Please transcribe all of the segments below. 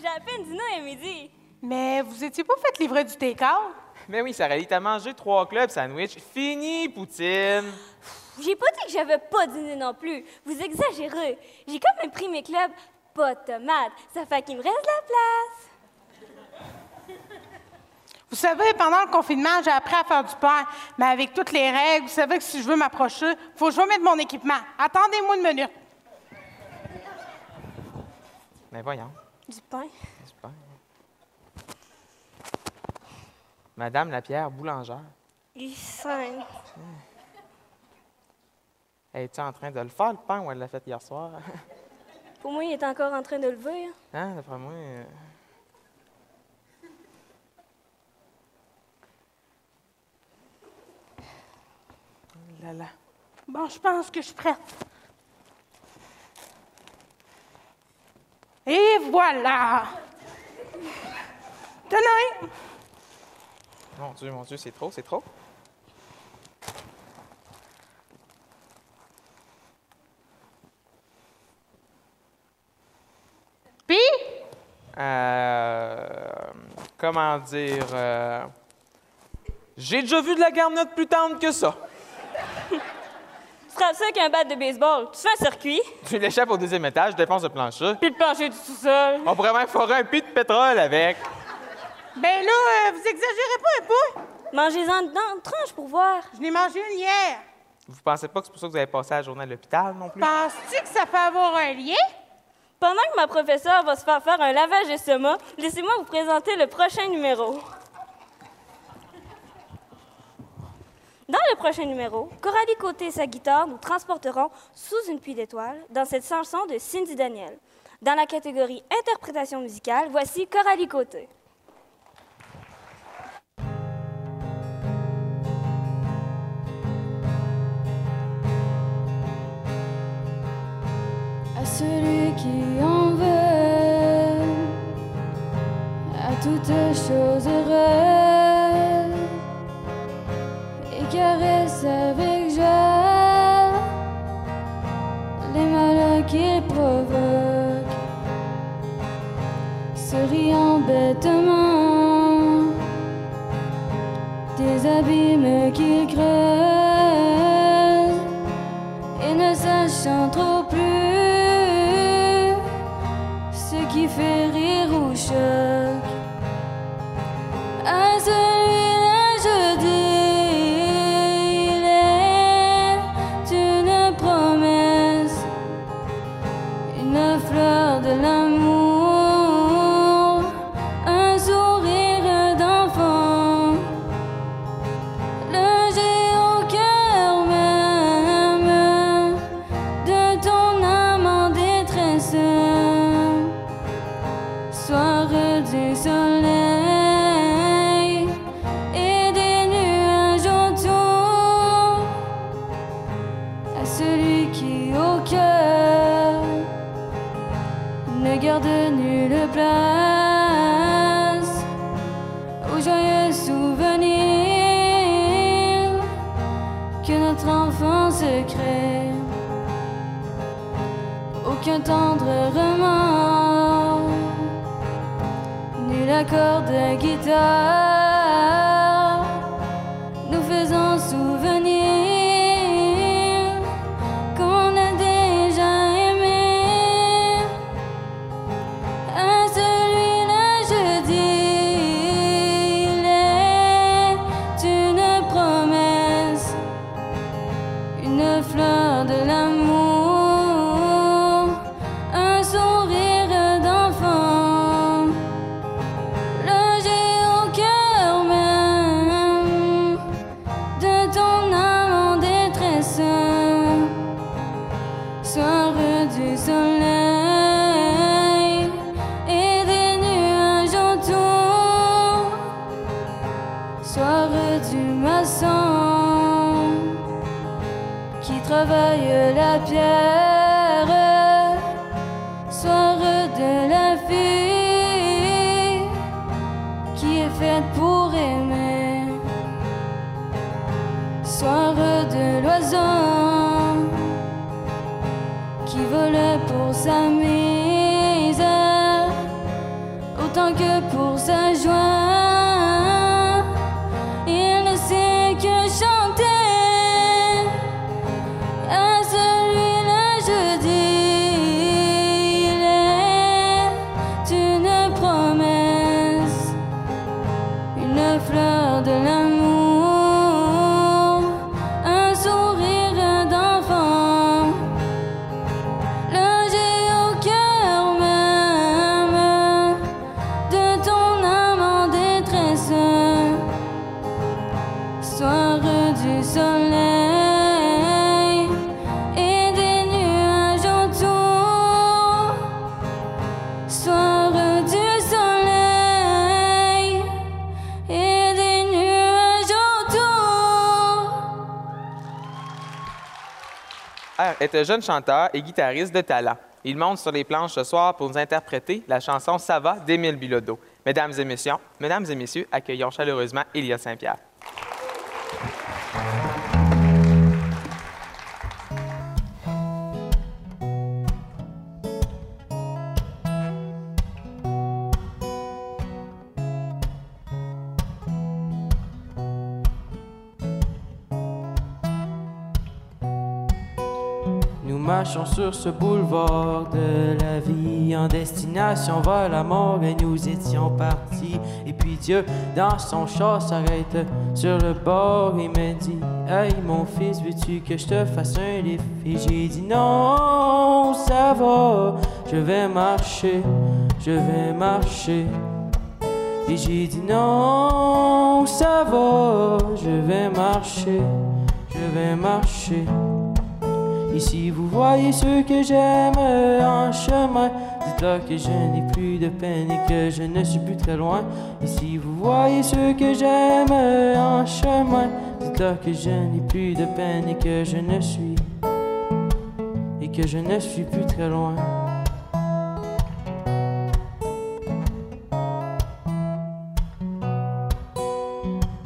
J'ai à peine dîné à midi. Mais vous étiez pas fait livrer du take-out? Mais oui, Sarah t'as mangé trois clubs sandwich. Fini, poutine! J'ai pas dit que j'avais pas dîné non plus. Vous exagérez. J'ai quand même pris mes clubs pas de tomates. Ça fait qu'il me reste la place. Vous savez, pendant le confinement, j'ai appris à faire du pain. Mais avec toutes les règles, vous savez que si je veux m'approcher, faut que je remette mon équipement. Attendez-moi une minute. Mais voyons, Du pain? c'est pas. Madame Lapierre, boulangère, Il sent. es-tu en train de le faire, le pain, ou elle l'a fait hier soir? Pour moi, il est encore en train de lever. hein. Hein, d'après moi. euh, Oh Là, là. Bon, je pense que je suis prête. Et voilà! Tenez! Mon Dieu, mon Dieu, c'est trop, c'est trop. Puis, Euh, comment dire? euh, J'ai déjà vu de la garnotte plus tendre que ça. Frappes ça avec un bat de baseball. Tu fais un circuit, Tu l'échappes au deuxième étage, défonce le plancher. puis le plancher du sous-sol. On pourrait même forer un puits de pétrole avec. ben là, euh, vous exagérez pas un peu? Mangez-en dedans, tranche pour voir. Je n'ai mangé une hier. Vous pensez pas que c'est pour ça que vous avez passé la journée à l'hôpital non plus? Penses-tu que ça peut avoir un lien? Pendant que ma professeure va se faire faire un lavage d'estomac, laissez-moi vous présenter le prochain numéro. Dans le prochain numéro, Coralie Côté et sa guitare nous transporteront sous une pluie d'étoiles dans cette chanson de Cindy Daniel. Dans la catégorie interprétation musicale, voici Coralie Côté. à celui qui en veut, à toutes choses heureuses, caresse avec joie les malheurs qu'il provoque, souriant bêtement des abîmes qu'il creuse et ne sachant trop plus ce qui fait rire ou choque. Est un jeune chanteur et guitariste de talent. Il monte sur les planches ce soir pour nous interpréter la chanson Ça va d'Émile Bilodeau. Mesdames et messieurs, mesdames et messieurs, accueillons chaleureusement Elia Saint-Pierre. Sur ce boulevard de la vie en destination vers la mort et nous étions partis. Et puis Dieu, dans son char, s'arrête sur le bord et me dit Hey mon fils, veux-tu que je te fasse un lift? Et j'ai dit non, ça va, je vais marcher, je vais marcher. Et j'ai dit non, ça va, je vais marcher, je vais marcher. Si vous voyez ce que j'aime en chemin, dites-leur que je n'ai plus de peine et que je ne suis plus très loin. Si vous voyez ce que j'aime en chemin, dites-leur que je n'ai plus de peine et que je ne suis et que je ne suis plus très loin.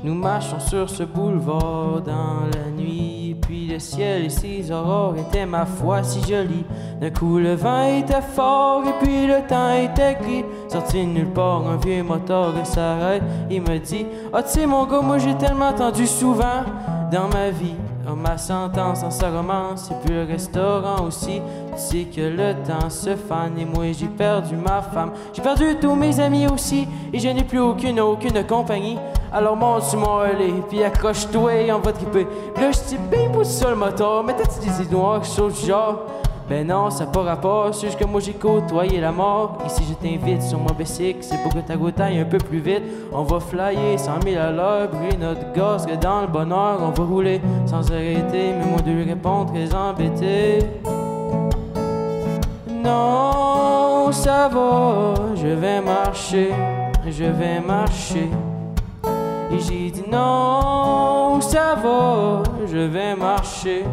Nous marchons sur ce boulevard dans la nuit, puis le ciel et ses aurores étaient ma foi si jolis. D'un coup le vent était fort et puis le temps était gris. Sorti de nulle part, un vieux moteur s'arrête. Il me dit, ah tu mon gars, moi j'ai tellement entendu souvent dans ma vie. Oh, ma sentence en sa romance, et puis le restaurant aussi. Sais que le temps se fane et moi j'ai perdu ma femme. J'ai perdu tous mes amis aussi, et je n'ai plus aucune, aucune compagnie. Alors monte sur mon relais, puis accroche-toi et on va triper. Là, je dis, ben, pousse sur le moteur, mais t'as-tu des idées noires du genre? Ben non, ça pas rapport, c'est juste que moi j'ai côtoyé la mort. Si je t'invite sur mon bicycle, c'est pour que ta goutte aille un peu plus vite. On va flyer 100 000 à l'heure, brûler notre gaz, que dans le bonheur, on va rouler sans arrêter. Mais moi de lui répondre très embêté. Non, ça va, je vais marcher, je vais marcher. Et j'ai dit non, ça va, je vais marcher,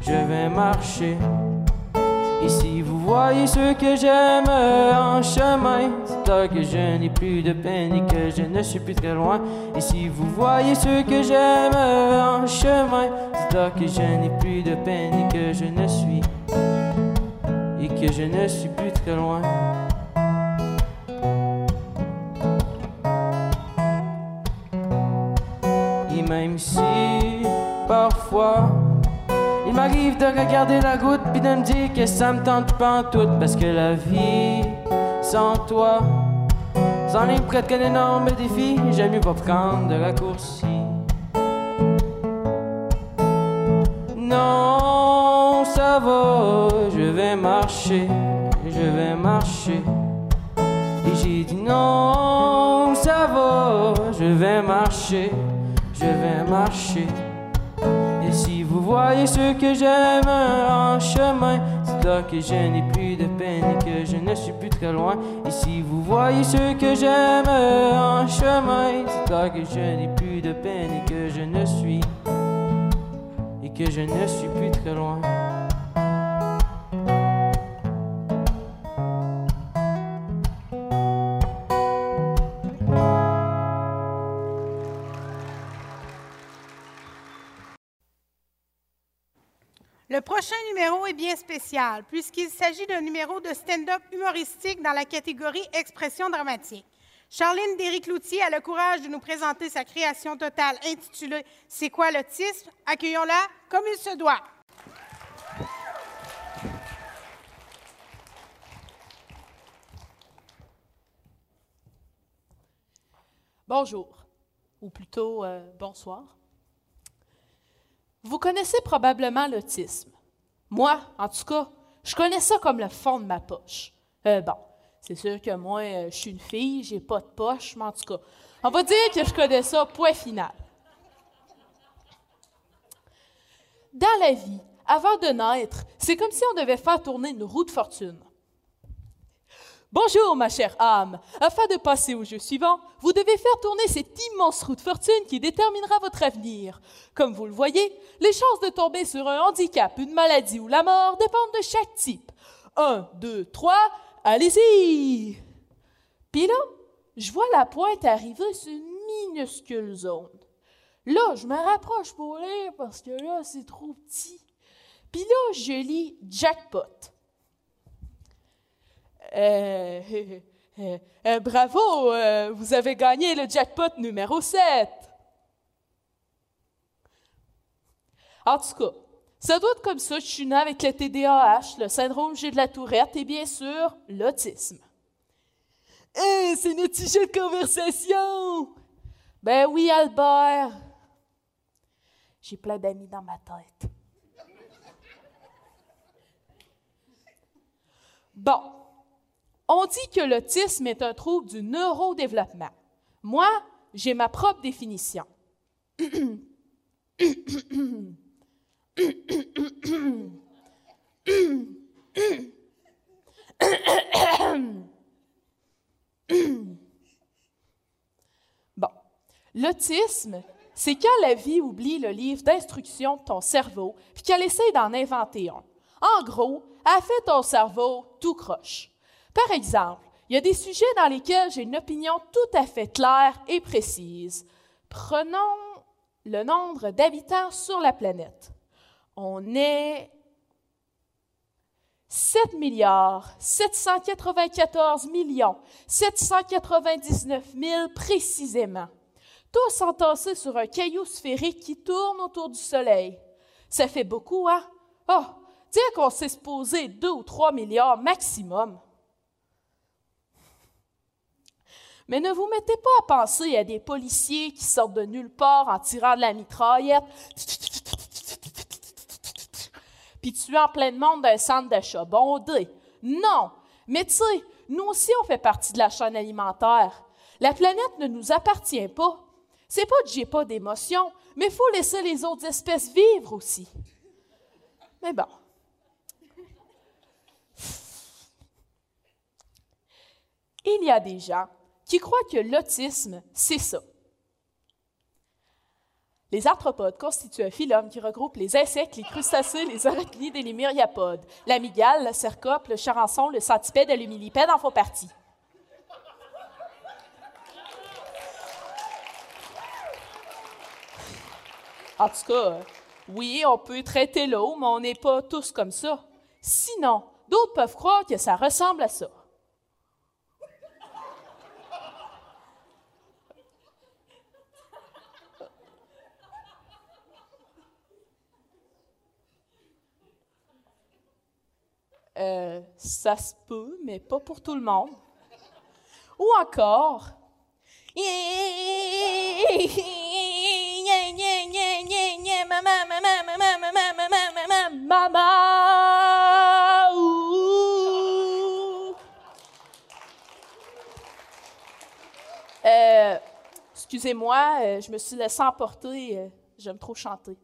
je vais marcher. Et si vous voyez ce que j'aime en chemin, dites-leur que je n'ai plus de peine et que je ne suis plus très loin. Et si vous voyez ce que j'aime en chemin, dites-leur que je n'ai plus de peine et que je ne suis et que je ne suis plus très loin. Même si parfois il m'arrive de regarder la goutte puis de me dire que ça me tente pas en tout parce que la vie sans toi s'enligne près qu'un énorme défi. J'aime mieux pas prendre de raccourcis. Non, ça va, je vais marcher, je vais marcher. Et j'ai dit non, ça va, je vais marcher, je vais marcher. Et si vous voyez ce que j'aime en chemin, c'est là que je n'ai plus de peine et que je ne suis plus très loin. Et si vous voyez ce que j'aime en chemin, c'est là que je n'ai plus de peine et que je ne suis et que je ne suis plus très loin. Prochain numéro est bien spécial, puisqu'il s'agit d'un numéro de stand-up humoristique dans la catégorie expression dramatique. Charline Derry-Cloutier a le courage de nous présenter sa création totale intitulée C'est quoi l'autisme? Accueillons-la comme il se doit. Bonjour, ou plutôt euh, bonsoir. Vous connaissez probablement l'autisme. Moi, en tout cas, je connais ça comme le fond de ma poche. Euh, bon, c'est sûr que moi, euh, je suis une fille, j'ai pas de poche, mais en tout cas, on va dire que je connais ça, point final. Dans la vie, avant de naître, c'est comme si on devait faire tourner une roue de fortune. Bonjour, ma chère âme. Afin de passer au jeu suivant, vous devez faire tourner cette immense roue de fortune qui déterminera votre avenir. Comme vous le voyez, les chances de tomber sur un handicap, une maladie ou la mort dépendent de chaque type. Un, deux, trois, allez-y! Puis là, je vois la pointe arriver sur une minuscule zone. Là, je me rapproche pour lire parce que là, c'est trop petit. Puis là, je lis jackpot. Euh, euh, euh, bravo, vous avez gagné le jackpot numéro 7. En tout cas, ça doit être comme ça. Je suis née avec le TDAH, le syndrome G de la Tourette et bien sûr l'autisme. Hé, c'est notre sujet de conversation! Ben oui, Albert. J'ai plein d'amis dans ma tête. Bon, on dit que l'autisme est un trouble du neurodéveloppement. Moi, j'ai ma propre définition. Bon, l'autisme, c'est quand la vie oublie le livre d'instruction de ton cerveau, puis qu'elle essaie d'en inventer un. En gros, elle fait ton cerveau tout croche. Par exemple, il y a des sujets dans lesquels j'ai une opinion tout à fait claire et précise. Prenons le nombre d'habitants sur la planète. On est 7 milliards 794 millions 799 000 précisément, tous entassés sur un caillou sphérique qui tourne autour du Soleil. Ça fait beaucoup, hein? Oh, dire qu'on s'est supposé 2 ou 3 milliards maximum. Mais ne vous mettez pas à penser à des policiers qui sortent de nulle part en tirant de la mitraillette, puis tuant plein de monde d'un centre d'achat bondé. Non! Mais tu sais, nous aussi, on fait partie de la chaîne alimentaire. La planète ne nous appartient pas. C'est pas que j'ai pas d'émotion, mais il faut laisser les autres espèces vivre aussi. Mais bon. Il y a des gens qui croient que l'autisme, c'est ça? Les arthropodes constituent un phylum qui regroupe les insectes, les crustacés, les arachnides et les myriapodes. L'amygale, le cercope, le charançon, le centipède et le millipède en font partie. En tout cas, oui, on peut traiter l'eau, mais on n'est pas tous comme ça. Sinon, d'autres peuvent croire que ça ressemble à ça. Euh, ça se peut, mais pas pour tout le monde. Ou encore. Euh, excusez-moi, euh, je me suis laissée emporter. euh, J'aime trop chanter.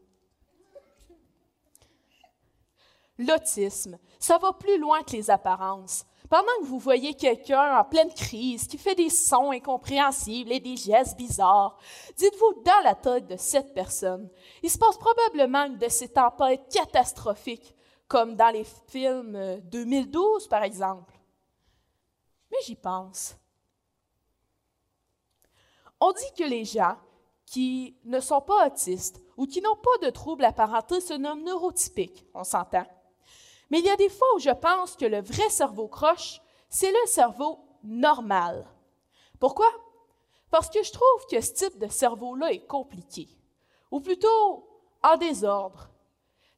L'autisme, ça va plus loin que les apparences. Pendant que vous voyez quelqu'un en pleine crise qui fait des sons incompréhensibles et des gestes bizarres, dites-vous dans la tête de cette personne, il se passe probablement une de ces tempêtes catastrophiques, comme dans les films euh, 2012 par exemple. Mais j'y pense. On dit que les gens qui ne sont pas autistes ou qui n'ont pas de troubles apparentés se nomment neurotypiques, on s'entend. Mais il y a des fois où je pense que le vrai cerveau croche, c'est le cerveau normal. Pourquoi? Parce que je trouve que ce type de cerveau-là est compliqué, ou plutôt en désordre.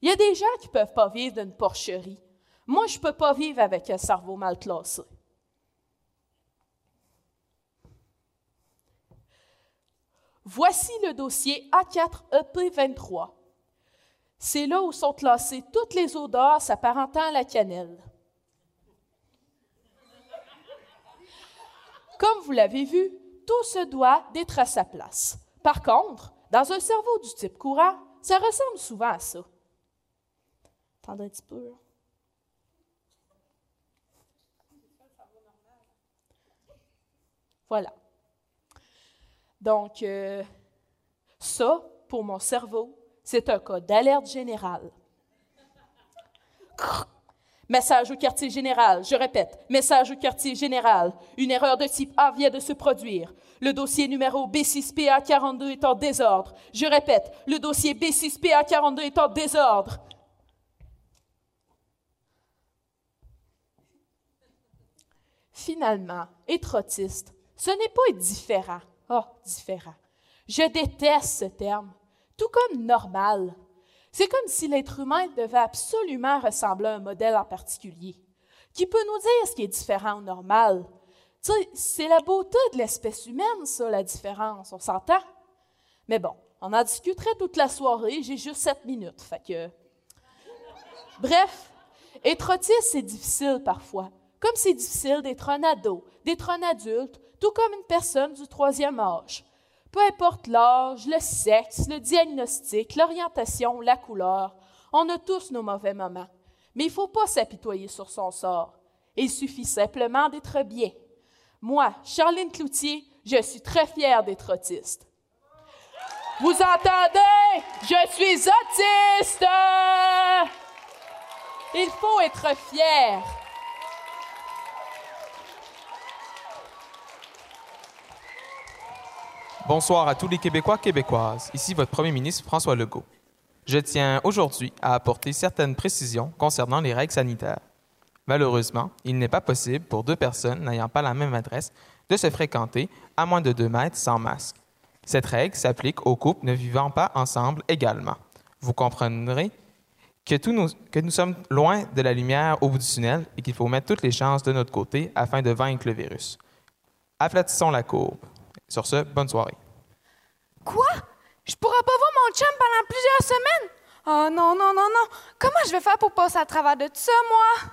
Il y a des gens qui ne peuvent pas vivre d'une porcherie. Moi, je ne peux pas vivre avec un cerveau mal classé. Voici le dossier A4EP23. C'est là où sont classées toutes les odeurs s'apparentant à la cannelle. Comme vous l'avez vu, tout se doit d'être à sa place. Par contre, dans un cerveau du type courant, ça ressemble souvent à ça. Attendez un petit peu. hein. Voilà. Donc, euh, ça, pour mon cerveau, c'est un cas d'alerte générale. Message au quartier général. Je répète, message au quartier général. Une erreur de type A vient de se produire. Le dossier numéro B6PA42 est en désordre. Je répète, le dossier B6PA42 est en désordre. Finalement, être autiste, ce n'est pas différent. Oh, différent. Je déteste ce terme, tout comme normal. C'est comme si l'être humain devait absolument ressembler à un modèle en particulier, qui peut nous dire ce qui est différent ou normal. Tu sais, c'est la beauté de l'espèce humaine, ça, la différence, on s'entend? Mais bon, on en discuterait toute la soirée, j'ai juste sept minutes, fait que... Bref, être autiste, c'est difficile parfois, comme c'est difficile d'être un ado, d'être un adulte, tout comme une personne du troisième âge. Peu importe l'âge, le sexe, le diagnostic, l'orientation, la couleur, on a tous nos mauvais moments. Mais il ne faut pas s'apitoyer sur son sort. Il suffit simplement d'être bien. Moi, Charline Cloutier, je suis très fière d'être autiste. Vous entendez? Je suis autiste! Il faut être fier. Bonsoir à tous les Québécois québécoises. Ici votre Premier ministre François Legault. Je tiens aujourd'hui à apporter certaines précisions concernant les règles sanitaires. Malheureusement, il n'est pas possible pour deux personnes n'ayant pas la même adresse de se fréquenter à moins de deux mètres sans masque. Cette règle s'applique aux couples ne vivant pas ensemble également. Vous comprendrez que, tous nous, que nous sommes loin de la lumière au bout du tunnel et qu'il faut mettre toutes les chances de notre côté afin de vaincre le virus. Aplatissons la courbe. Sur ce, bonne soirée. Quoi? Je pourrais pas voir mon chum pendant plusieurs semaines? Oh non, non, non, non. Comment je vais faire pour passer à travers de tout ça, moi?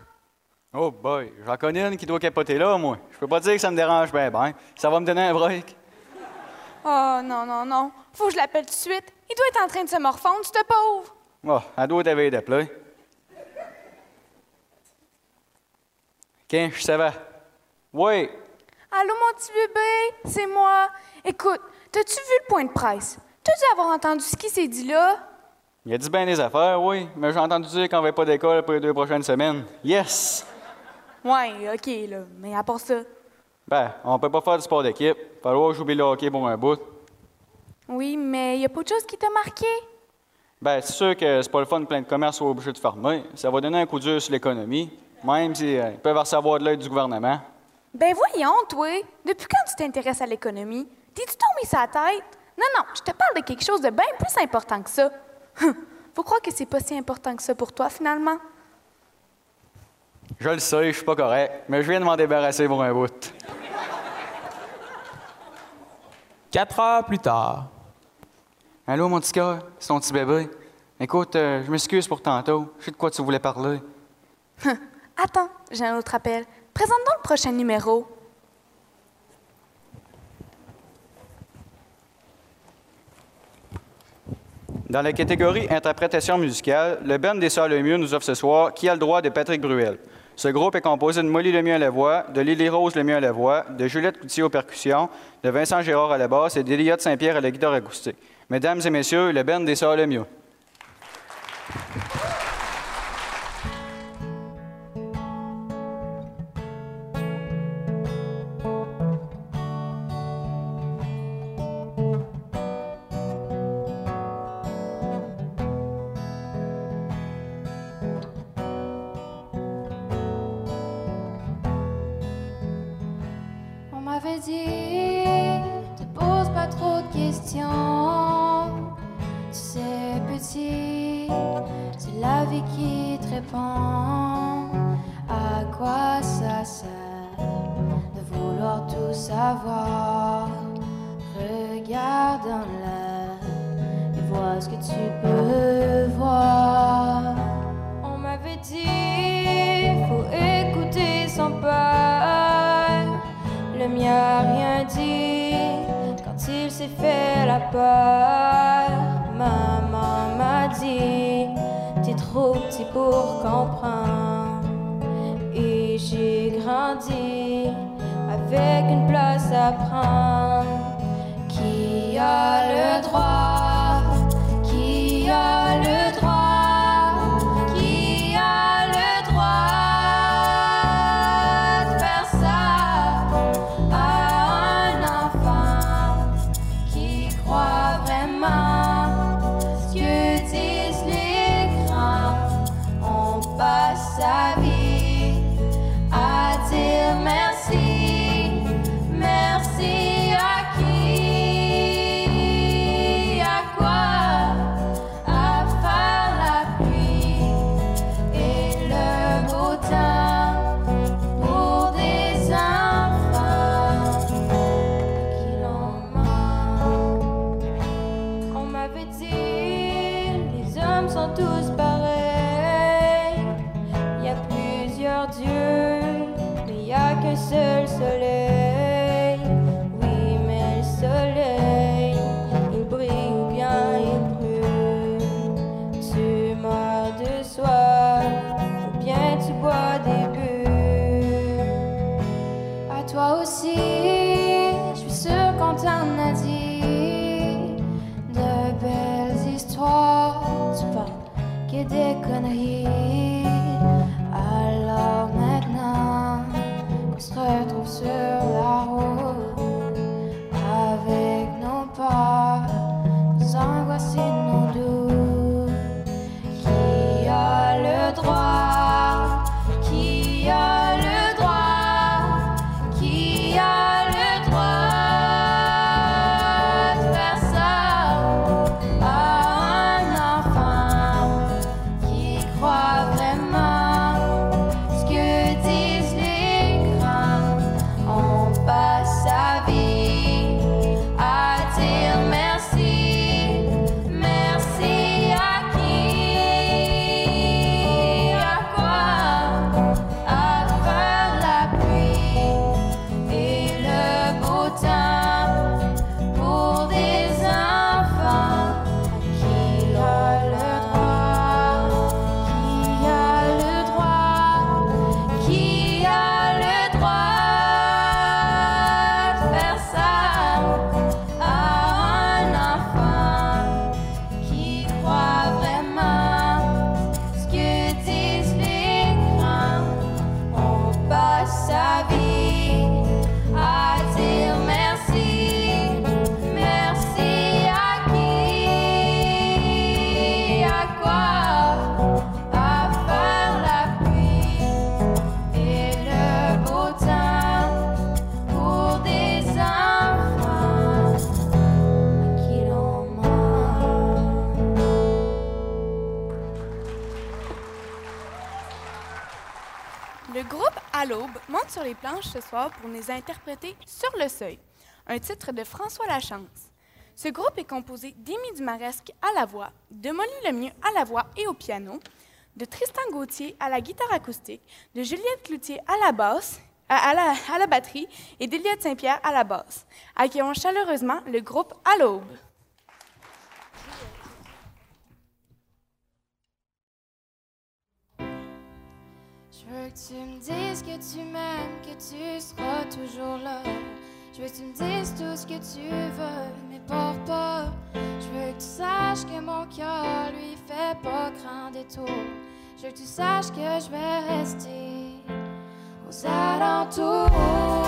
Oh boy, j'en connais une qui doit capoter là, moi. Je peux pas dire que ça me dérange bien, ben. Ça va me donner un break. Oh non, non, non. Faut que je l'appelle tout de suite. Il doit être en train de se morfondre, ce pauvre. Oh, elle doit t'avoir d'appeler. Qu'un, je savais. Oui. Allô, mon petit bébé? C'est moi. Écoute, t'as-tu vu le point de presse? T'as dû avoir entendu ce qui s'est dit là? Il a dit bien des affaires, oui, mais j'ai entendu dire qu'on va pas d'école pour les deux prochaines semaines. Yes! Ouais, OK, là. Mais à part ça. Ben, on peut pas faire du sport d'équipe. Falloir que j'oublie le hockey pour un bout. Oui, mais y a pas de chose qui t'a marqué? Ben, c'est sûr que c'est pas le fun plein de commerces soient obligés de fermer. Ça va donner un coup dur sur l'économie, même s'ils ils peuvent recevoir de l'aide du gouvernement. Ben voyons, toi. Depuis quand tu t'intéresses à l'économie? T'es-tu tombé sur la tête? Non, non, je te parle de quelque chose de bien plus important que ça. Faut croire que c'est pas si important que ça pour toi, finalement. Je le sais, je suis pas correct, mais je viens de m'en débarrasser pour un bout. Quatre heures plus tard. Allô, mon petit cœur, c'est ton petit bébé. Écoute, euh, je m'excuse pour tantôt. Je sais de quoi tu voulais parler. Attends, j'ai un autre appel. Présente donc le prochain numéro. Dans la catégorie interprétation musicale, le band des Sœurs Lemieux nous offre ce soir Qui a le droit de Patrick Bruel? Ce groupe est composé de Molly Lemieux à la voix, de Lily Rose Lemieux à la voix, de Juliette Coutier aux percussions, de Vincent Gérard à la basse et d'Eliott Saint-Pierre à la guitare acoustique. Mesdames et messieurs, le band des Sœurs Lemieux. Le groupe À l'aube monte sur les planches ce soir pour nous interpréter Sur le seuil, un titre de François Lachance. Ce groupe est composé d'Émy Dumaresque à la voix, de Molly Lemieux à la voix et au piano, de Tristan Gauthier à la guitare acoustique, de Juliette Cloutier à la basse, à, la, batterie et d'Éliette Saint-Pierre à la basse, accueillons chaleureusement le groupe À l'aube. Je veux que tu me dises que tu m'aimes, que tu seras toujours là. Je veux que tu me dises tout ce que tu veux, mais pour pas. Je veux que tu saches que mon cœur lui fait pas grand détour. Je veux que tu saches que je vais rester aux alentours.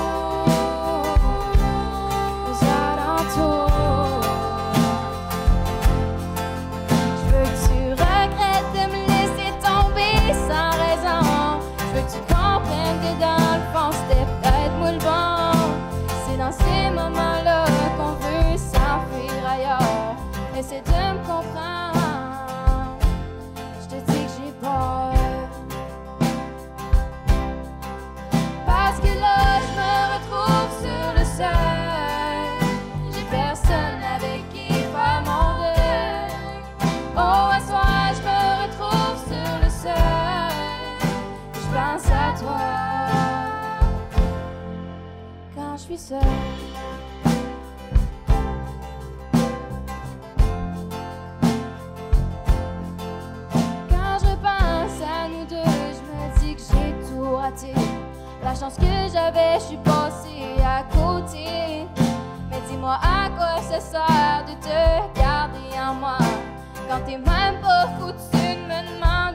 Toi quand je suis seule. Quand je pense à nous deux, je me dis que j'ai tout raté. La chance que j'avais, je suis passée à côté. Mais dis-moi à quoi ça sert de te garder en moi? Quand t'es même pas foutu de me demander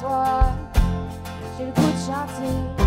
soir, j'ai le goût de chanter.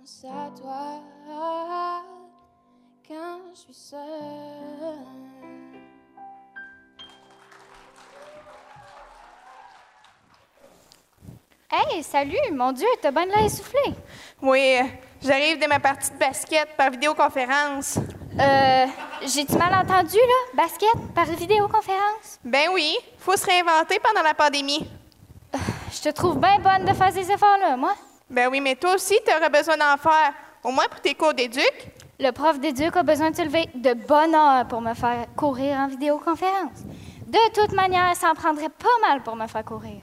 Pense à toi quand je suis seule. Hey, salut! Mon Dieu, t'as bien de l'air essoufflé. Oui, euh, j'arrive de ma partie de basket par vidéoconférence. Euh, j'ai-tu mal entendu, là? Basket par vidéoconférence? Ben oui, faut se réinventer pendant la pandémie. Je te trouve bien bonne de faire ces efforts-là, moi. Ben oui, mais toi aussi, tu auras besoin d'en faire, au moins pour tes cours d'éduc. Le prof d'éduc a besoin de se lever de bonne heure pour me faire courir en vidéoconférence. De toute manière, ça en prendrait pas mal pour me faire courir.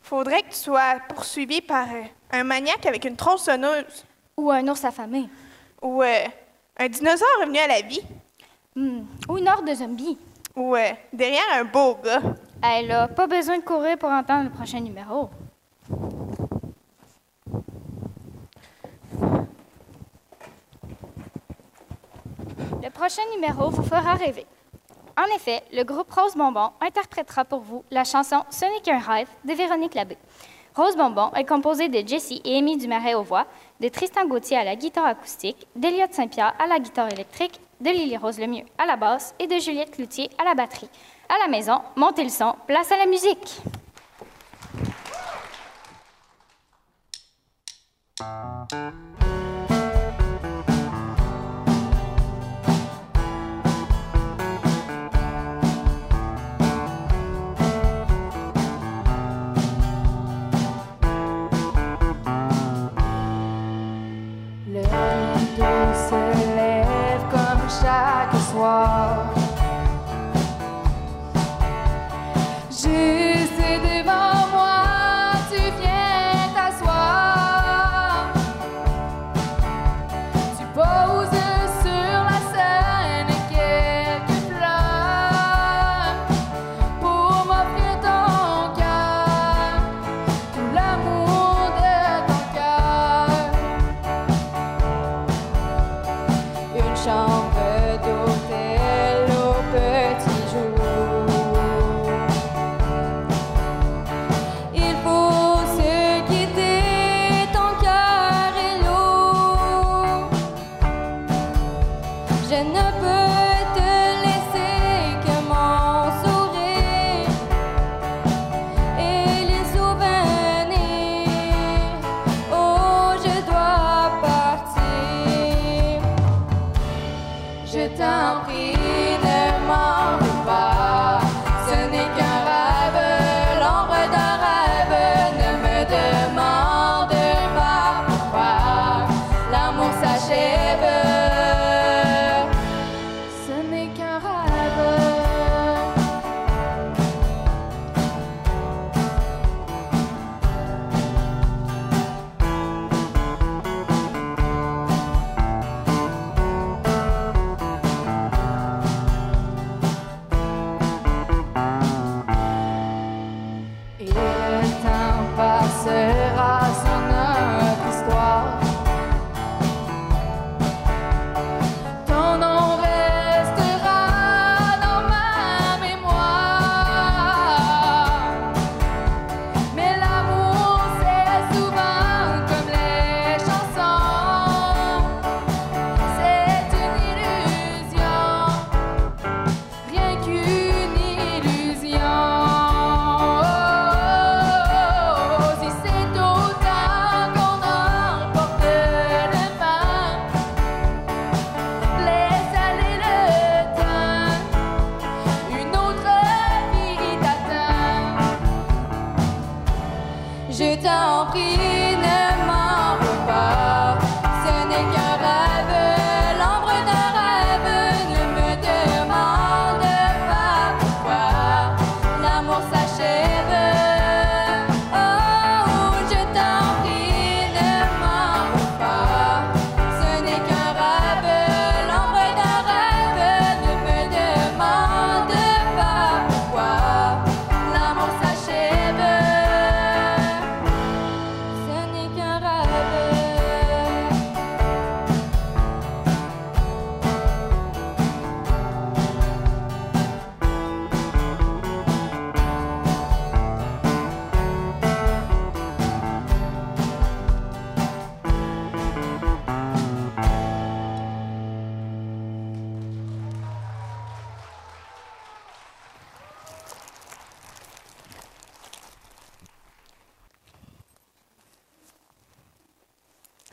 Faudrait que tu sois poursuivi par euh, un maniaque avec une tronçonneuse. Ou un ours affamé. Ou euh, un dinosaure revenu à la vie. Hmm, Ou une horde de zombies. Ou euh, derrière un beau gars. Elle a pas besoin de courir pour entendre le prochain numéro. Prochain numéro vous fera rêver. En effet, le groupe Rose Bonbon interprétera pour vous la chanson Ce n'est qu'un de Véronique Labbé. Rose Bonbon est composée de Jessie et Amy Dumaret aux voix, de Tristan Gauthier à la guitare acoustique, d'Eliott Saint-Pierre à la guitare électrique, de Lily Rose Lemieux à la basse et de Juliette Cloutier à la batterie. À la maison, montez le son, place à la musique.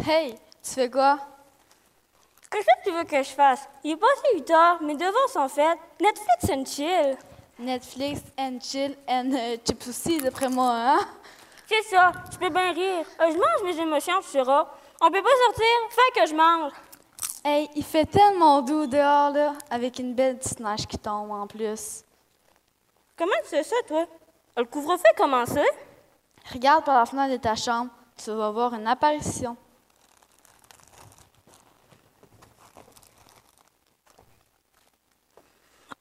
Hey, tu fais quoi? Qu'est-ce que tu veux que je fasse? Il est passé 8 heures, mes devoirs sont faits. Netflix and chill. Netflix and chill and euh, chips aussi, d'après moi, hein? C'est ça, tu peux bien rire. Euh, je mange mes émotions, tu sauras. On peut pas sortir, fais que je mange. Hey, il fait tellement doux dehors, là, avec une belle petite neige qui tombe en plus. Comment tu sais ça, toi? Le couvre-feu a commencé? Regarde par la fenêtre de ta chambre, tu vas voir une apparition.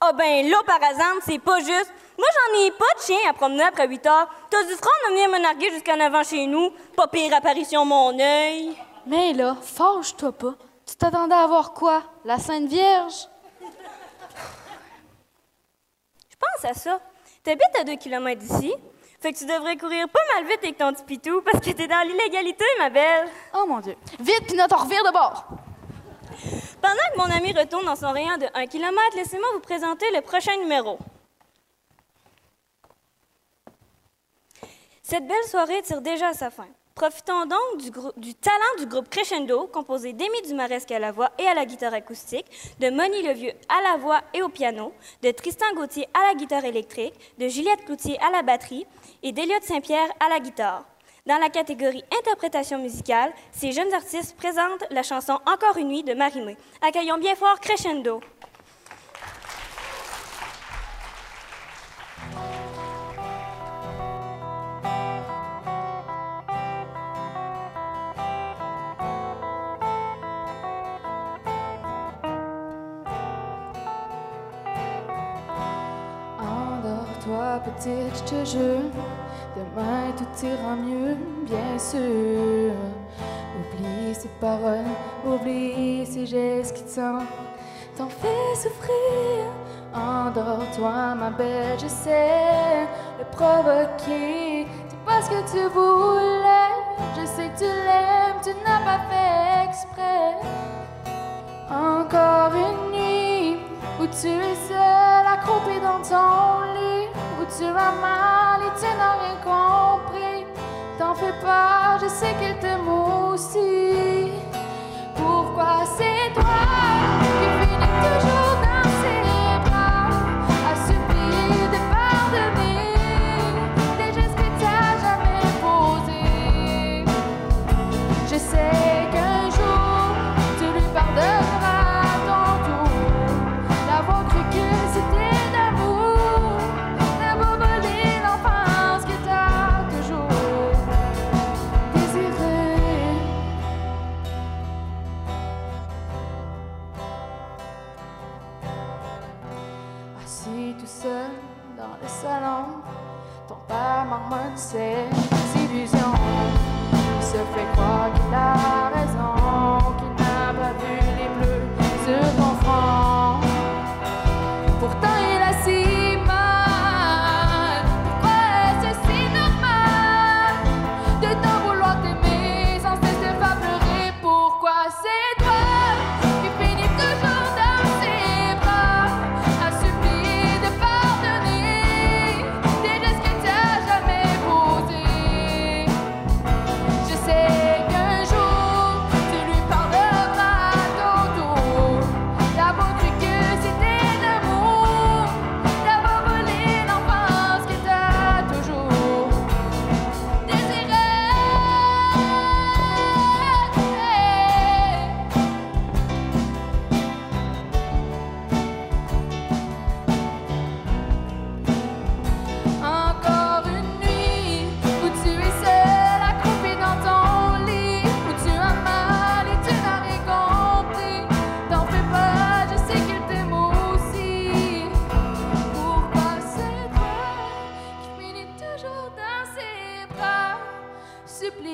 Ah ben là, par exemple, c'est pas juste. Moi, j'en ai pas de chien à promener après 8 heures. T'as du front de venir me narguer jusqu'en avant chez nous. Pas pire apparition, mon œil. Mais là, fâche-toi pas. Tu t'attendais à voir quoi? La Sainte Vierge? Je pense à ça. T'habites à 2 km d'ici. Fait que tu devrais courir pas mal vite avec ton petit pitou parce que t'es dans l'illégalité, ma belle. Oh mon Dieu. Vite, Pinot, on revire de bord. Pendant que mon ami retourne dans son rayon de 1 km, laissez-moi vous présenter le prochain numéro. Cette belle soirée tire déjà à sa fin. Profitons donc du, talent du groupe Crescendo, composé d'Amy Dumaresque à la voix et à la guitare acoustique, de Moni Levieux à la voix et au piano, de Tristan Gauthier à la guitare électrique, de Juliette Cloutier à la batterie et d'Eliott Saint-Pierre à la guitare. Dans la catégorie interprétation musicale, ces jeunes artistes présentent la chanson Encore une nuit de Marimé. Accueillons bien fort Crescendo. Endors-toi, petite, je te jure. Demain tout ira mieux, bien sûr. Oublie ces paroles, oublie ces gestes qui t'en, fait souffrir. Endors-toi, ma belle, je sais le provoquer. C'est pas ce que tu voulais. Je sais que tu l'aimes, tu n'as pas fait exprès. Encore une nuit où tu es seul accroupi dans ton lit, tu vas mal et tu n'as rien compris. T'en fais pas, je sais qu'il t'aime aussi. Pourquoi c'est toi qui finis toujours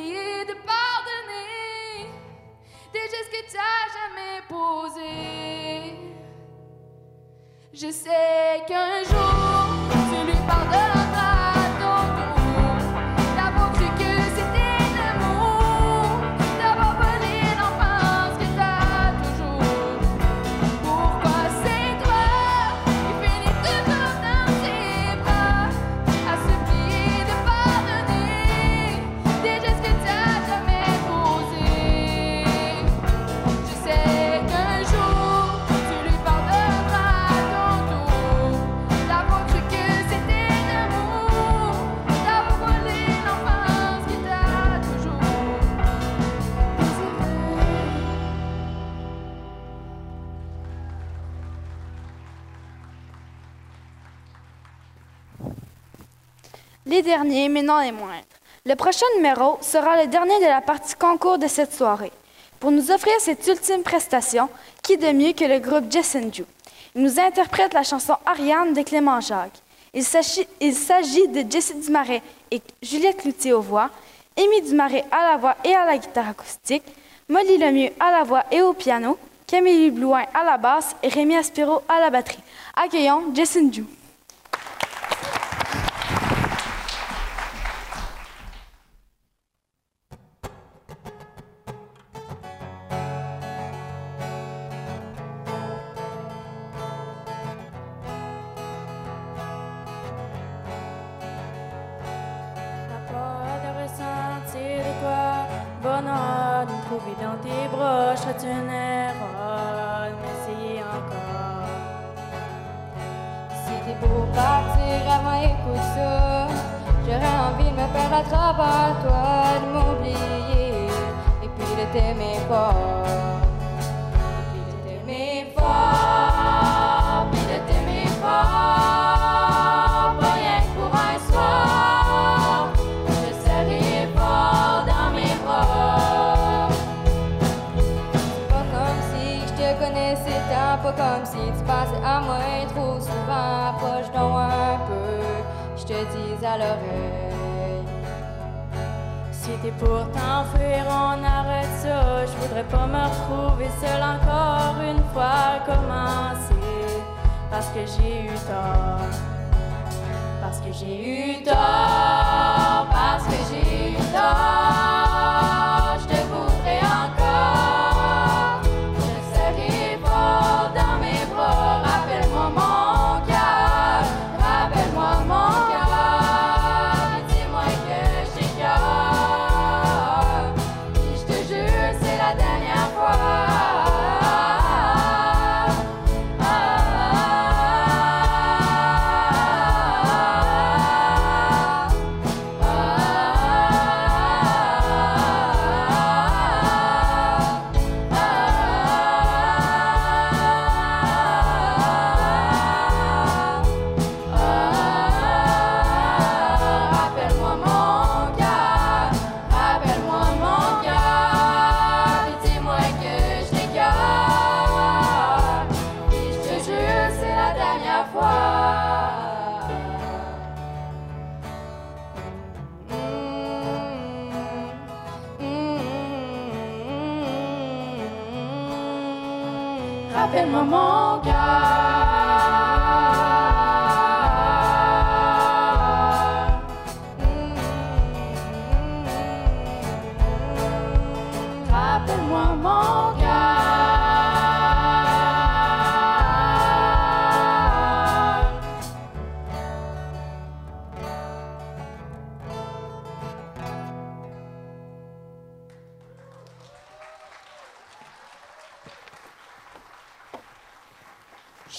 de pardonner des gestes que t'as jamais posés? Je sais qu'un jour tu lui pardonneras Les derniers, mais non les moindres. Le prochain numéro sera le dernier de la partie concours de cette soirée. Pour nous offrir cette ultime prestation, qui de mieux que le groupe Jess and Ju? Il nous interprète la chanson Ariane de Clément Jacques. Il s'agit de Jessie Dumaret et Juliette Cloutier aux voix, Amy Dumaret à la voix et à la guitare acoustique, Molly Lemieux à la voix et au piano, Camille Blouin à la basse et Rémi Aspiro à la batterie. Accueillons Jason trouver dans tes bras Serais-tu une erreur m'essayer encore Si t'es pour partir avant, écoute ça. J'aurais envie de me perdre à toi, de m'oublier et puis de t'aimer fort. T'es pour t'enfuir, on arrête ça. Je voudrais pas me retrouver seule encore une fois Commencer Parce que j'ai eu tort. Parce que j'ai eu tort Parce que j'ai eu tort,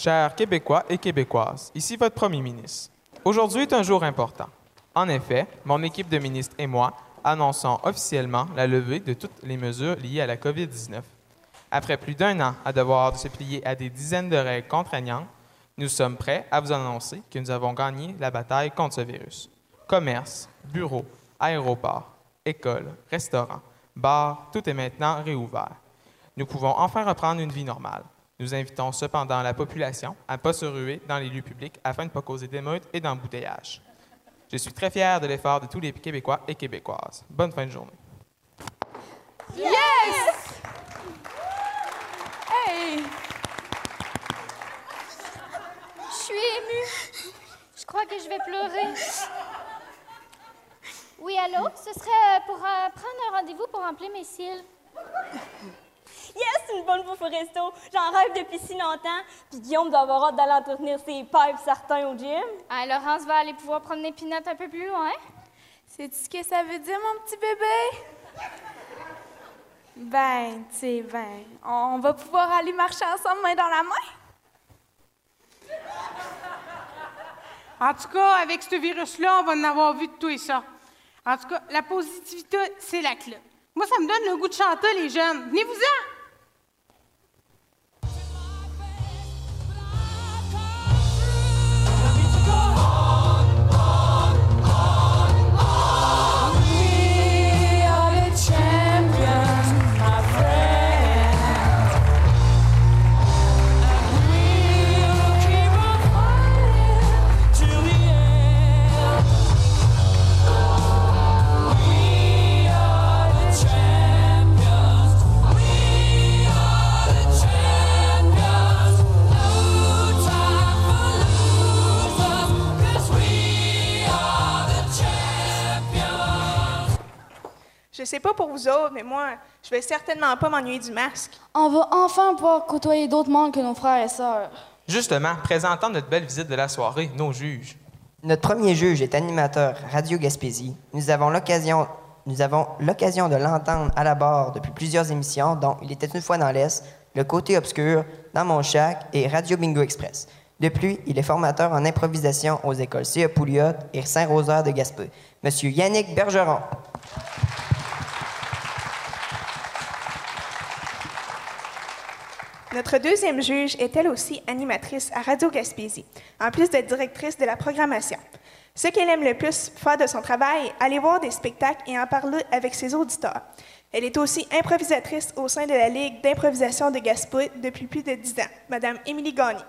Chers Québécois et Québécoises, ici votre Premier ministre. Aujourd'hui est un jour important. En effet, mon équipe de ministres et moi annonçons officiellement la levée de toutes les mesures liées à la COVID-19. Après plus d'un an à devoir se plier à des dizaines de règles contraignantes, nous sommes prêts à vous annoncer que nous avons gagné la bataille contre ce virus. Commerce, bureaux, aéroports, écoles, restaurants, bars, tout est maintenant réouvert. Nous pouvons enfin reprendre une vie normale. Nous invitons cependant la population à ne pas se ruer dans les lieux publics afin de ne pas causer d'émeutes et d'embouteillages. Je suis très fier de l'effort de tous les Québécois et Québécoises. Bonne fin de journée. Yes! Hey! Je suis émue. Je crois que je vais pleurer. Oui, allô? Ce serait euh, pour euh, prendre un rendez-vous pour remplir mes cils. Yes, une bonne bouffe au resto. J'en rêve depuis si longtemps. Puis Guillaume doit avoir hâte d'aller entretenir ses pipes certains au gym. Ah, Laurence va aller pouvoir promener Pinot un peu plus loin. Sais-tu ce que ça veut dire, mon petit bébé? Ben, tu sais, ben, on va pouvoir aller marcher ensemble main dans la main. En tout cas, avec ce virus-là, on va en avoir vu de tout et ça. En tout cas, la positivité, c'est la clé. Moi, ça me donne le goût de chanter, les jeunes. Venez-vous-en! Pour vous autres, mais moi, je vais certainement pas m'ennuyer du masque. On va enfin pouvoir côtoyer d'autres mondes que nos frères et sœurs. Justement, présentant notre belle visite de la soirée, nos juges. Notre premier juge est animateur Radio Gaspésie. Nous avons l'occasion nous avons l'occasion de l'entendre à la barre depuis plusieurs émissions, dont Il était une fois dans l'Est, Le Côté Obscur, Dans mon chac et Radio Bingo Express. Depuis, il est formateur en improvisation aux écoles CE Pouliot et Saint-Rosaire de Gaspé. Monsieur Yannick Bergeron. Notre deuxième juge est elle aussi animatrice à Radio Gaspésie, en plus d'être directrice de la programmation? Ce qu'elle aime le plus faire de son travail, aller voir des spectacles et en parler avec ses auditeurs. Elle est aussi improvisatrice au sein de la Ligue d'improvisation de Gaspé depuis plus de dix ans. Madame Émilie Gagné.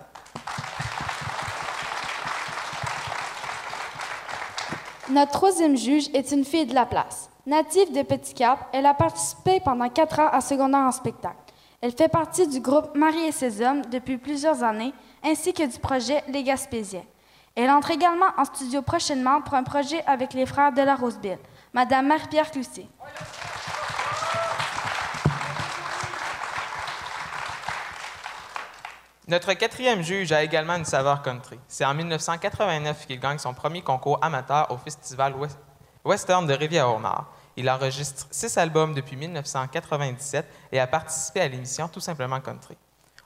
Notre troisième juge est une fille de la place. Native de Petit Cap, elle a participé pendant quatre ans à secondaire en spectacle. Elle fait partie du groupe Marie et ses hommes depuis plusieurs années, ainsi que du projet Les Gaspésiens. Elle entre également en studio prochainement pour un projet avec les frères de la Rosebille, Madame Marie-Pierre Cloutier. Notre quatrième juge a également une saveur country. C'est en 1989 qu'il gagne son premier concours amateur au Festival Western de Rivière-au-Nord. Il enregistre six albums depuis 1997 et a participé à l'émission Tout simplement Country.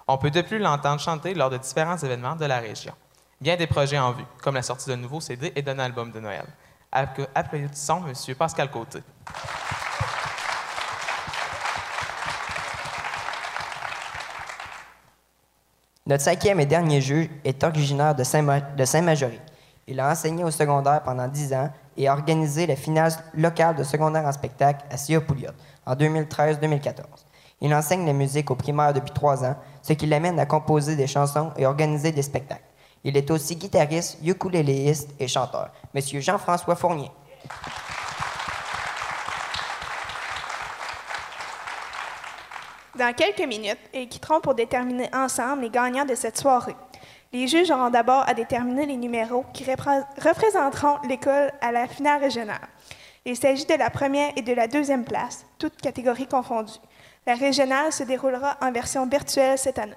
On peut de plus l'entendre chanter lors de différents événements de la région. Bien des projets en vue, comme la sortie d'un nouveau CD et d'un album de Noël. Applaudissons M. Pascal Côté. Notre cinquième et dernier juge est originaire de Saint-Majory. Il a enseigné au secondaire pendant dix ans et a organisé la finale locale de secondaire en spectacle à Sia Pouliot en 2013-2014. Il enseigne la musique au primaire depuis trois ans, ce qui l'amène à composer des chansons et organiser des spectacles. Il est aussi guitariste, ukuléléiste et chanteur. Monsieur Jean-François Fournier. Dans quelques minutes, ils quitteront pour déterminer ensemble les gagnants de cette soirée. Les juges auront d'abord à déterminer les numéros qui représenteront l'école à la finale régionale. Il s'agit de la première et de la deuxième place, toutes catégories confondues. La régionale se déroulera en version virtuelle cette année.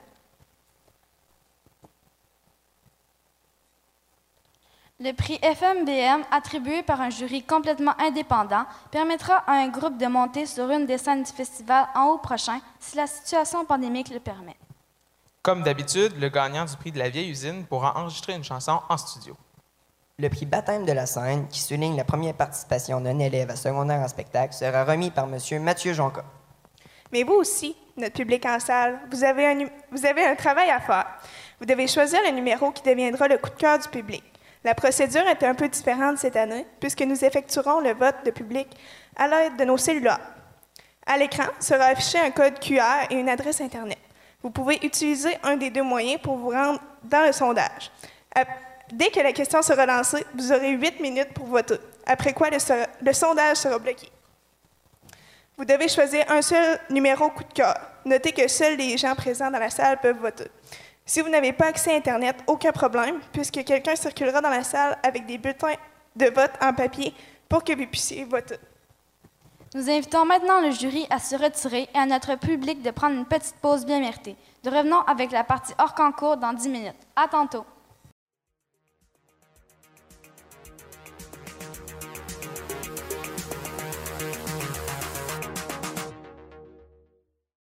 Le prix FMBM, attribué par un jury complètement indépendant, permettra à un groupe de monter sur une des scènes du festival en août prochain si la situation pandémique le permet. Comme d'habitude, le gagnant du prix de la vieille usine pourra enregistrer une chanson en studio. Le prix baptême de la scène, qui souligne la première participation d'un élève à secondaire en spectacle, sera remis par M. Mathieu Jonca. Mais vous aussi, notre public en salle, vous avez, un, vous avez un travail à faire. Vous devez choisir le numéro qui deviendra le coup de cœur du public. La procédure est un peu différente cette année, puisque nous effectuerons le vote de public à l'aide de nos cellulaires. À l'écran sera affiché un code QR et une adresse Internet. Vous pouvez utiliser un des deux moyens pour vous rendre dans le sondage. Dès que la question sera lancée, vous aurez huit minutes pour voter, après quoi le, le sondage sera bloqué. Vous devez choisir un seul numéro coup de cœur. Notez que seuls les gens présents dans la salle peuvent voter. Si vous n'avez pas accès à Internet, aucun problème, puisque quelqu'un circulera dans la salle avec des bulletins de vote en papier pour que vous puissiez voter. Nous invitons maintenant le jury à se retirer et à notre public de prendre une petite pause bien méritée. Nous revenons avec la partie hors concours dans 10 minutes. À tantôt!